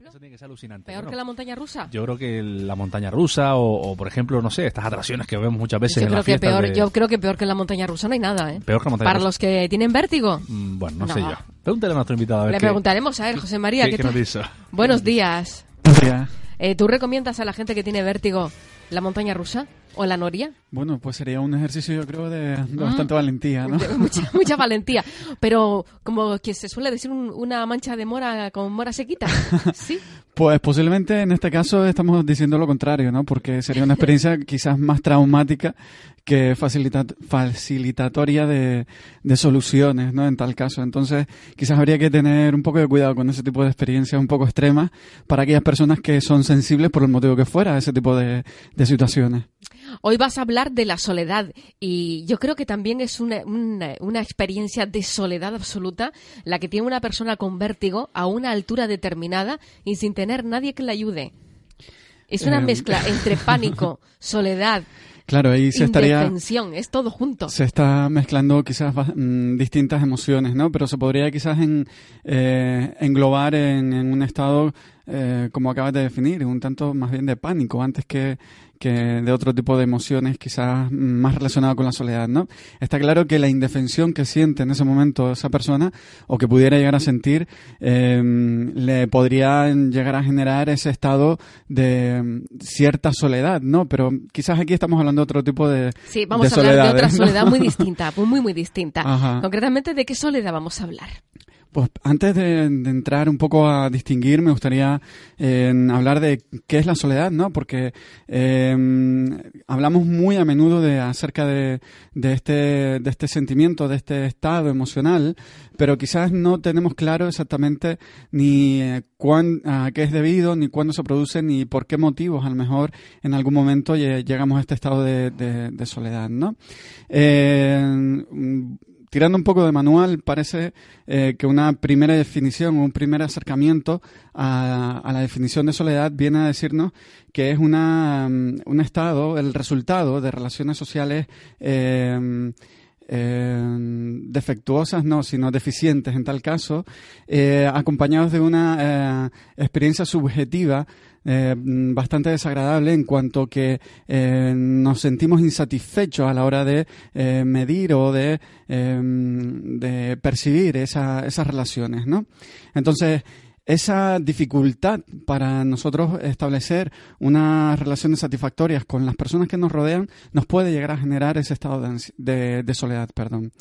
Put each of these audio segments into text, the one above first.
Eso tiene que ser alucinante. ¿Peor Bueno, que la montaña rusa? Yo creo que la montaña rusa o, o, por ejemplo, no sé, estas atracciones que vemos muchas veces yo, en las que fiestas peor, de- yo creo que peor que la montaña rusa no hay nada, ¿eh? Peor que la montaña Para rusa. los que tienen vértigo. Mm, Bueno, no, sé yo. Pregúntale a nuestro invitado a ver Le qué- preguntaremos a ver, José María, qué- ¿qué qué tal? nos dice. Buenos días. Ya. Eh, ¿Tú recomiendas a la gente que tiene vértigo la montaña rusa o la noria? Bueno, pues sería un ejercicio yo creo de, de bastante valentía, ¿no? Mucha, mucha valentía. Pero como que se suele decir un- una mancha de mora con mora sequita. Sí. Pues posiblemente en este caso estamos diciendo lo contrario, ¿no? Porque sería una experiencia quizás más traumática que facilita- facilitatoria de, de soluciones, ¿no? En tal caso. Entonces, quizás habría que tener un poco de cuidado con ese tipo de experiencias un poco extremas para aquellas personas que son sensibles por el motivo que fuera a ese tipo de, de situaciones. Hoy vas a hablar de la soledad y yo creo que también es una, una, una experiencia de soledad absoluta la que tiene una persona con vértigo a una altura determinada y sin tener nadie que le ayude. Es una Eh, mezcla entre pánico, soledad, Claro, ahí se estaría... es todo junto. Se está mezclando quizás mm, distintas emociones, ¿no? Pero se podría quizás en, eh, englobar en, en un estado, eh, como acabas de definir, un tanto más bien de pánico, antes que, que de otro tipo de emociones quizás más relacionado con la soledad, ¿no? Está claro que la indefensión que siente en ese momento esa persona, o que pudiera llegar a sentir, eh, le podría llegar a generar ese estado de mm, cierta soledad, ¿no? Pero quizás aquí estamos hablando de otro tipo de, Sí, vamos de a hablar de otra soledad muy distinta, muy, muy, muy distinta. Ajá. Concretamente, ¿de qué soledad vamos a hablar? Pues antes de, entrar un poco a distinguir, me gustaría eh, hablar de qué es la soledad, ¿no? Porque eh, hablamos muy a menudo de acerca de, este de este sentimiento, de este estado emocional, pero quizás no tenemos claro exactamente ni eh, cuán, a qué es debido, ni cuándo se produce, ni por qué motivos a lo mejor en algún momento lle- llegamos a este estado de, de- de soledad, ¿no? Tirando un poco de manual, parece eh, que una primera definición, un primer acercamiento a, la definición de soledad viene a decirnos que es una, mm, un estado, el resultado de relaciones sociales eh, eh, defectuosas, no, sino deficientes en tal caso, eh, acompañados de una eh, experiencia subjetiva eh, mm, bastante desagradable en cuanto que eh, nos sentimos insatisfechos a la hora de eh, medir o de, eh, de percibir esa- esas relaciones, ¿no? Entonces, esa dificultad para nosotros establecer unas relaciones satisfactorias con las personas que nos rodean nos puede llegar a generar ese estado de, soledad. Perdón.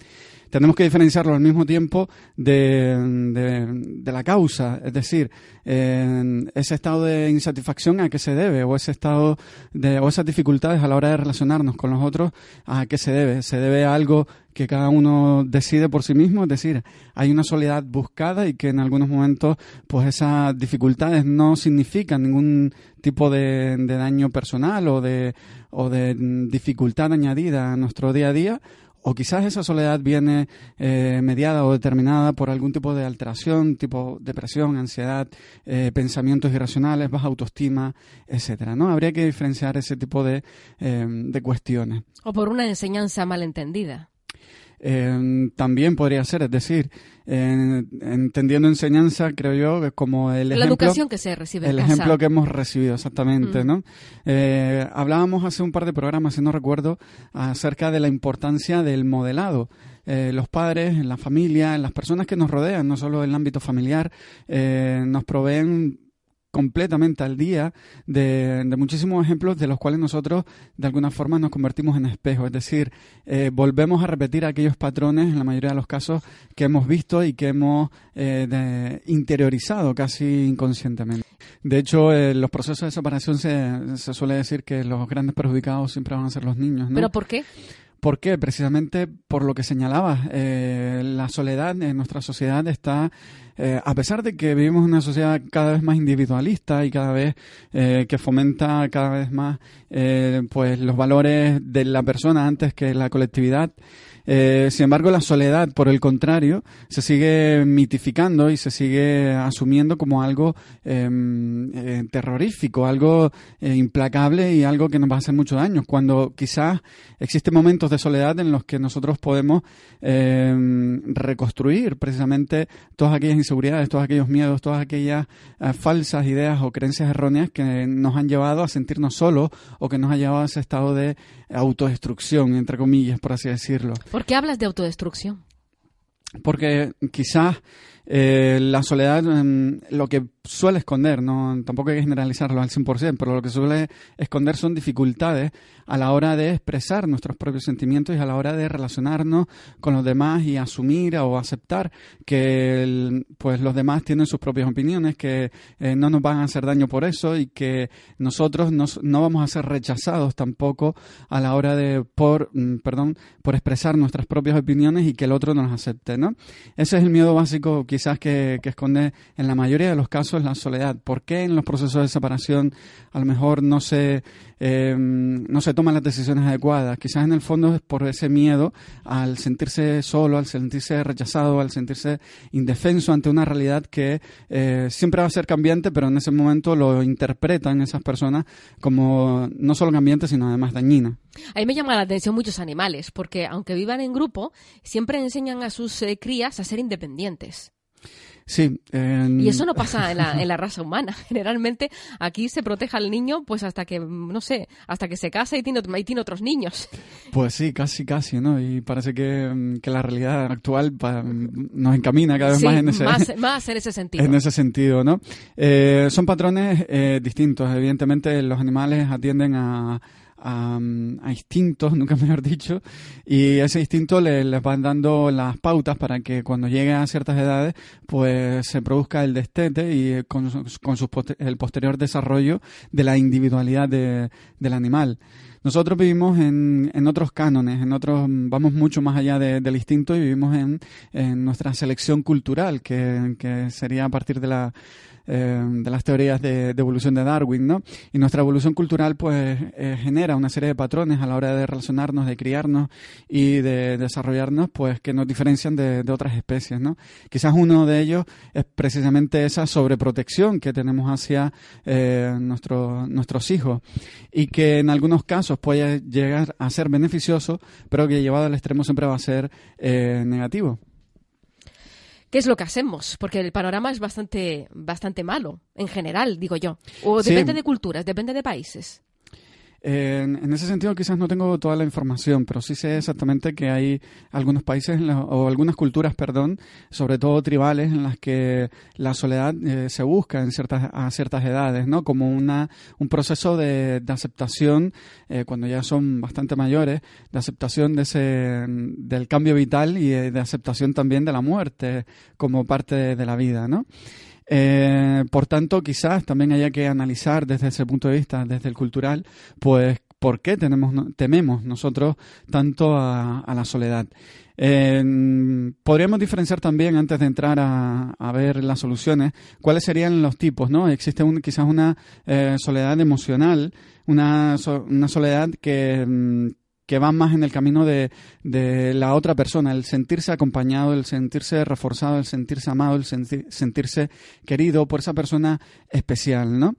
Tenemos que diferenciarlo al mismo tiempo de, la causa, es decir, ese estado de insatisfacción a qué se debe o ese estado de o esas dificultades a la hora de relacionarnos con los otros a qué se debe. Se debe a algo que cada uno decide por sí mismo, es decir, hay una soledad buscada y que en algunos momentos pues esas dificultades no significan ningún tipo de, daño personal o de, dificultad añadida a nuestro día a día o quizás esa soledad viene eh, mediada o determinada por algún tipo de alteración, tipo depresión, ansiedad, eh, pensamientos irracionales, baja autoestima, etcétera. ¿no? Habría que diferenciar ese tipo de, eh, de cuestiones. O por una enseñanza malentendida. Eh, también podría ser, es decir, eh, entendiendo enseñanza, creo yo, que como el la ejemplo, educación que se recibe en el casa. ejemplo que hemos recibido, exactamente, Mm. ¿no? Eh, hablábamos hace un par de programas, si no recuerdo, acerca de la importancia del modelado. Eh, los padres, en la familia, en las personas que nos rodean, no solo en el ámbito familiar, eh, nos proveen completamente al día de, de muchísimos ejemplos de los cuales nosotros de alguna forma nos convertimos en espejo, es decir, eh, volvemos a repetir aquellos patrones en la mayoría de los casos que hemos visto y que hemos eh, de- interiorizado casi inconscientemente. De hecho, eh, los procesos de separación se, se suele decir que los grandes perjudicados siempre van a ser los niños, ¿no? ¿Pero por qué? ¿Por qué? Precisamente por lo que señalabas. eh, la soledad en nuestra sociedad está eh, a pesar de que vivimos en una sociedad cada vez más individualista y cada vez eh, que fomenta cada vez más pues los valores de la persona antes que la colectividad, eh, sin embargo, la soledad, por el contrario, se sigue mitificando y se sigue asumiendo como algo em, eh, terrorífico, algo eh, implacable y algo que nos va a hacer mucho daño, cuando quizás existen momentos de soledad en los que nosotros podemos em, reconstruir precisamente todas aquellas inseguridades, todos aquellos miedos, todas aquellas falsas ideas o creencias erróneas que nos han llevado a sentirnos solos o que nos han llevado a ese estado de autodestrucción, entre comillas, por así decirlo. ¿Por qué hablas de autodestrucción? Porque quizás eh, la soledad, mm, lo que suele esconder, no tampoco hay que generalizarlo al 100%, pero lo que suele esconder son dificultades a la hora de expresar nuestros propios sentimientos y a la hora de relacionarnos con los demás y asumir o aceptar que pues los demás tienen sus propias opiniones, que eh, no nos van a hacer daño por eso y que nosotros no vamos a ser rechazados tampoco a la hora de por mm, perdón por expresar nuestras propias opiniones y que el otro nos acepte, ¿no? Ese es el miedo básico que quizás que, esconde en la mayoría de los casos la soledad. ¿Por qué en los procesos de separación a lo mejor no se, eh, no se toman las decisiones adecuadas? Quizás en el fondo es por ese miedo al sentirse solo, al sentirse rechazado, al sentirse indefenso ante una realidad que eh, siempre va a ser cambiante, pero en ese momento lo interpretan esas personas como no solo cambiante, sino además dañina. A mí me llama la atención muchos animales, porque aunque vivan en grupo, siempre enseñan a sus eh, crías a ser independientes. Sí. Y eso no pasa en la, en la, raza humana. Generalmente aquí se protege al niño pues hasta que, no sé, hasta que se casa y tiene, y tiene otros niños. Pues sí, casi, casi, ¿no? Y parece que, que la realidad actual nos encamina cada vez más en ese más, más en ese sentido. En ese sentido, ¿no? Eh, son patrones eh, distintos. Evidentemente los animales atienden a a, instintos, nunca mejor dicho, y ese instinto le, les van dando las pautas para que cuando lleguen a ciertas edades, pues se produzca el destete y con, con el posterior desarrollo de la individualidad de, del animal. Nosotros vivimos en, en, otros cánones, en otros, vamos mucho más allá del instinto y vivimos en, en nuestra selección cultural, que, que sería a partir de la, eh, de las teorías de, evolución de Darwin, ¿no? Y nuestra evolución cultural, pues, eh, genera una serie de patrones a la hora de relacionarnos, de criarnos y de, desarrollarnos, pues, que nos diferencian de, otras especies, ¿no? Quizás uno de ellos es precisamente esa sobreprotección que tenemos hacia eh, nuestros hijos y que en algunos casos puede llegar a ser beneficioso, pero que llevado al extremo siempre va a ser negativo. ¿Qué es lo que hacemos? Porque el panorama es bastante, bastante malo, en general, digo yo. O depende de culturas, depende de países en, ese sentido quizás no tengo toda la información, pero sí sé exactamente que hay algunos países o algunas culturas, perdón, sobre todo tribales, en las que la soledad eh, se busca en ciertas, a ciertas edades, ¿no? Como una, un proceso de, aceptación, eh, cuando ya son bastante mayores, de aceptación de ese, del cambio vital y de, aceptación también de la muerte como parte de la vida, ¿no? Eh, por tanto, quizás también haya que analizar desde ese punto de vista, desde el cultural, pues por qué tenemos, tememos nosotros tanto a, la soledad. Podríamos diferenciar también, antes de entrar a, ver las soluciones, cuáles serían los tipos, ¿no? Existe un, quizás una eh, soledad emocional, una, una soledad que, mm, que van más en el camino de, de, la otra persona, el sentirse acompañado, el sentirse reforzado, el sentirse amado, el sentirse querido por esa persona especial, ¿no?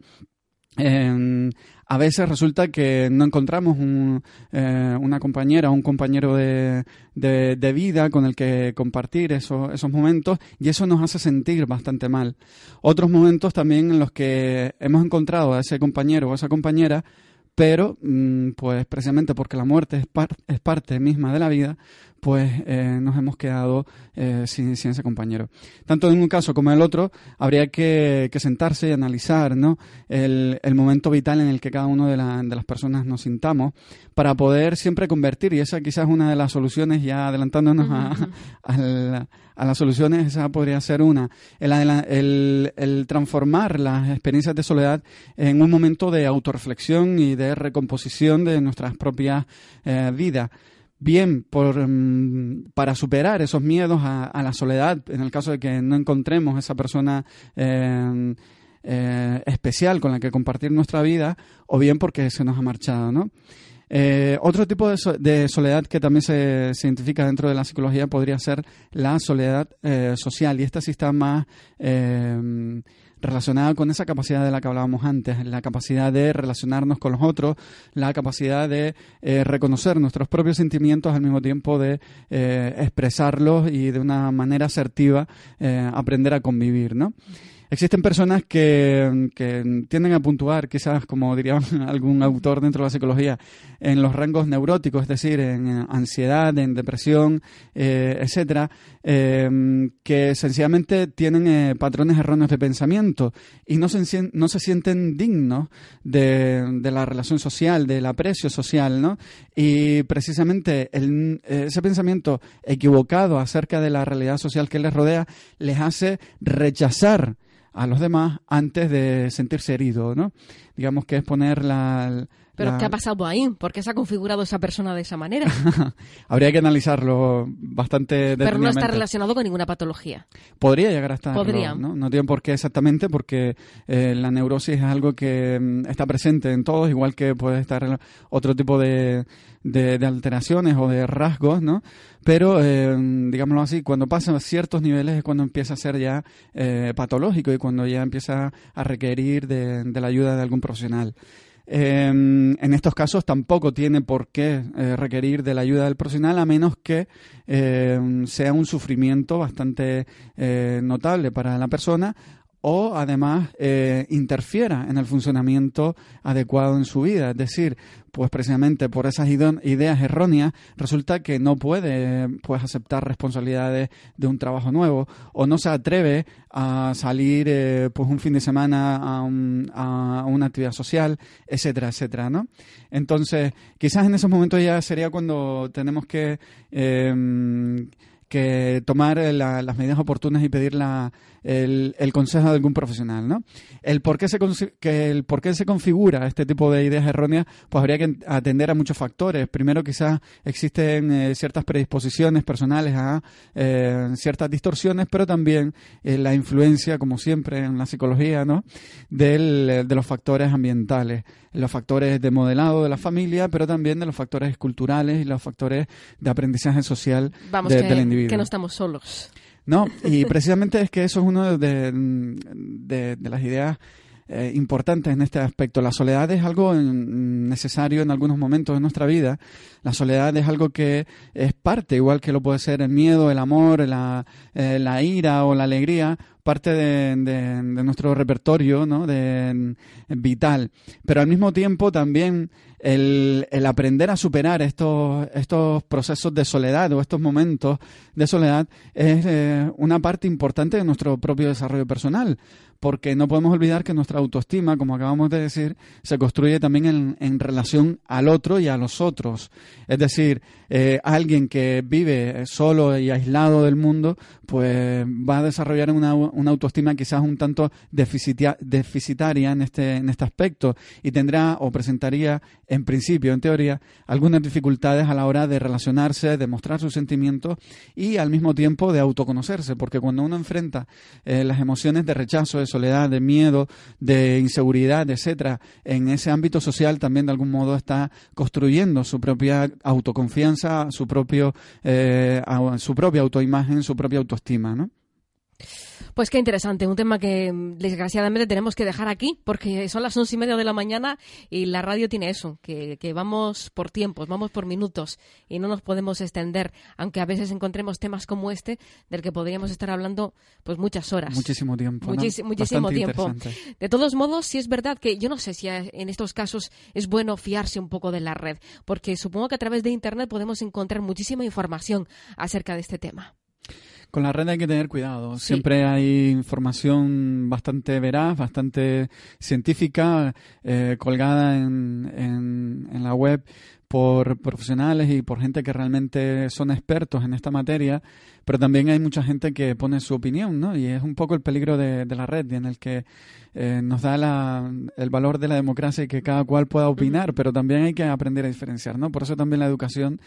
a veces resulta que no encontramos un, eh, una compañera o un compañero de, de, vida con el que compartir esos, esos momentos y eso nos hace sentir bastante mal. Otros momentos también en los que hemos encontrado a ese compañero o a esa compañera pero mm, pues precisamente porque la muerte es, es parte misma de la vida, pues eh, nos hemos quedado eh, sin, ese compañero. Tanto en un caso como en el otro, habría que, sentarse y analizar ¿no? el, momento vital en el que cada una de, de, las personas nos sintamos para poder siempre convertir, y esa quizás es una de las soluciones, ya adelantándonos a, las soluciones, esa podría ser una, el, el, transformar las experiencias de soledad en un momento de autorreflexión y de recomposición de nuestras propias eh, vidas bien por, mm, para superar esos miedos a, la soledad, en el caso de que no encontremos esa persona eh, eh, especial con la que compartir nuestra vida, o bien porque se nos ha marchado, ¿no? Eh, otro tipo de, soledad que también se, identifica dentro de la psicología podría ser la soledad social, y esta sí está más relacionada con esa capacidad de la que hablábamos antes, la capacidad de relacionarnos con los otros, la capacidad de eh, reconocer nuestros propios sentimientos al mismo tiempo de eh, expresarlos y de una manera asertiva eh, aprender a convivir, ¿no? Existen personas que, tienden a puntuar, quizás como diría algún autor dentro de la psicología, en los rangos neuróticos, es decir, en ansiedad, en depresión, eh, etcétera, em, que sencillamente tienen eh, patrones erróneos de pensamiento y no se, no se sienten dignos de, la relación social, del aprecio social, ¿no? Y precisamente ese pensamiento equivocado acerca de la realidad social que les rodea les hace rechazar a los demás antes de sentirse herido, ¿no? Digamos que es poner la... ¿Pero qué ha pasado ahí? ¿Por qué se ha configurado esa persona de esa manera? Habría que analizarlo bastante Pero no está relacionado con ninguna patología. Podría llegar a estar. Podría. ¿no? no tiene por qué exactamente, porque eh, la neurosis es algo que mm, está presente en todos, igual que puede estar otro tipo de, de, alteraciones o de rasgos, ¿no? Pero, eh, digámoslo así, cuando pasa a ciertos niveles es cuando empieza a ser ya eh, patológico y cuando ya empieza a requerir de, la ayuda de algún profesional. Em, en estos casos tampoco tiene por qué eh, requerir de la ayuda del profesional a menos que em, sea un sufrimiento bastante notable para la persona o además eh, interfiera en el funcionamiento adecuado en su vida. Es decir, pues precisamente por esas ideas erróneas resulta que no puede pues aceptar responsabilidades de un trabajo nuevo o no se atreve a salir eh, pues un fin de semana a, una actividad social, etcétera, etcétera, ¿no? Entonces, quizás en esos momentos ya sería cuando tenemos que em, que tomar las medidas oportunas y pedir la, el, consejo de algún profesional, ¿no? El por qué se que el por qué se configura este tipo de ideas erróneas, pues habría que atender a muchos factores. Primero, quizás existen eh, ciertas predisposiciones personales a eh, ciertas distorsiones, pero también eh, la influencia, como siempre en la psicología, ¿no? De los factores ambientales, los factores de modelado de la familia, pero también de los factores culturales y los factores de aprendizaje social del individuo que no estamos solos. No, y precisamente es que eso es una de, de, las ideas eh, importantes en este aspecto. La soledad es algo necesario en algunos momentos de nuestra vida. La soledad es algo que es parte, igual que lo puede ser el miedo, el amor, la, eh, la ira o la alegría, parte de, de, nuestro repertorio ¿no? de, vital. Pero al mismo tiempo también el, el, aprender a superar estos, estos procesos de soledad o estos momentos de soledad es eh, una parte importante de nuestro propio desarrollo personal, porque no podemos olvidar que nuestra autoestima, como acabamos de decir, se construye también en, en relación al otro y a los otros. Es decir, eh, alguien que vive solo y aislado del mundo, pues va a desarrollar una, una autoestima quizás un tanto deficitaria en este, en este aspecto y tendrá o presentaría en principio, en teoría, algunas dificultades a la hora de relacionarse, de mostrar sus sentimientos y al mismo tiempo de autoconocerse, porque cuando uno enfrenta eh, las emociones de rechazo, de soledad, de miedo, de inseguridad, etcétera, en ese ámbito social también de algún modo está construyendo su propia autoconfianza, su propio eh, su propia autoimagen, su propia autoestima, ¿no? Pues qué interesante, un tema que mm, desgraciadamente tenemos que dejar aquí porque son las once y media de la mañana y la radio tiene eso, que, vamos por tiempos, vamos por minutos y no nos podemos extender, aunque a veces encontremos temas como este del que podríamos estar hablando pues muchas horas. Muchísimo tiempo. Muchísimo tiempo. De todos modos, sí es verdad que yo no sé si en estos casos es bueno fiarse un poco de la red, porque supongo que a través de Internet podemos encontrar muchísima información acerca de este tema. Con la red hay que tener cuidado. Siempre hay información bastante veraz, bastante científica, eh, colgada en, en, la web, por profesionales y por gente que realmente son expertos en esta materia, pero también hay mucha gente que pone su opinión, ¿no? Y es un poco el peligro de, la red, en el que eh, nos da la, el valor de la democracia y que cada cual pueda opinar, pero también hay que aprender a diferenciar, ¿no? Por eso también la educación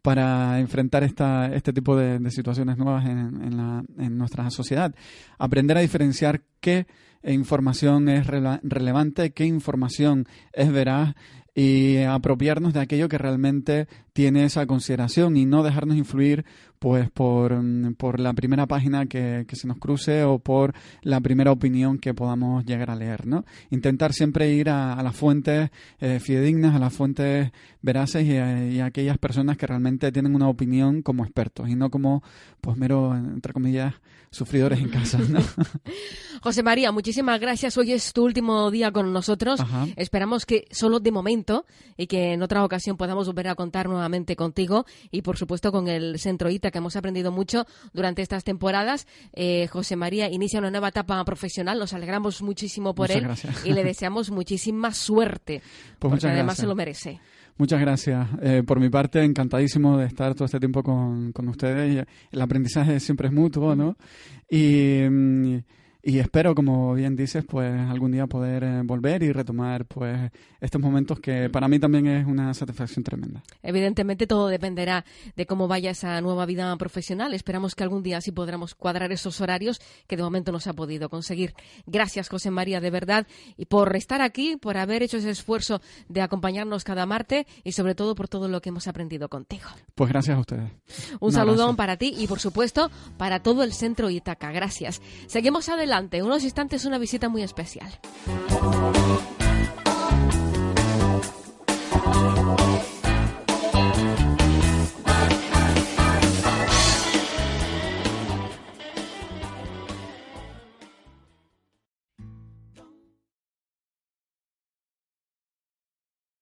para enfrentar esta, este tipo de, situaciones nuevas en, en, la, en nuestra sociedad. Aprender a diferenciar qué información es relevante, qué información es veraz y apropiarnos de aquello que realmente tiene esa consideración y no dejarnos influir pues por, mm, por la primera página que, se nos cruce o por la primera opinión que podamos llegar a leer, ¿no? Intentar siempre ir a, las fuentes eh, fidedignas, a las fuentes veraces y a, aquellas personas que realmente tienen una opinión como expertos y no como, pues, mero, entre comillas, sufridores en casa, ¿no? José María, muchísimas gracias. Hoy es tu último día con nosotros. Esperamos que solo de momento y que en otra ocasión podamos volver a contar nuevamente contigo y, por supuesto, con el Centro ITA que hemos aprendido mucho durante estas temporadas. Eh, José María inicia una nueva etapa profesional, nos alegramos muchísimo por él y le deseamos muchísima suerte, pues porque además se lo merece. Muchas gracias. Eh, por mi parte, encantadísimo de estar todo este tiempo con, con ustedes. El aprendizaje siempre es mutuo, ¿no? Y, mm, y espero, como bien dices, pues algún día poder eh, volver y retomar pues estos momentos que para mí también es una satisfacción tremenda. Evidentemente todo dependerá de cómo vaya esa nueva vida profesional. Esperamos que algún día sí podremos cuadrar esos horarios que de momento no se ha podido conseguir. Gracias, José María, de verdad, y por estar aquí, por haber hecho ese esfuerzo de acompañarnos cada martes y sobre todo por todo lo que hemos aprendido contigo. Pues gracias a ustedes. Un, saludón para ti y por supuesto para todo el centro Itaca. Gracias. Seguimos adelante unos instantes una visita muy especial.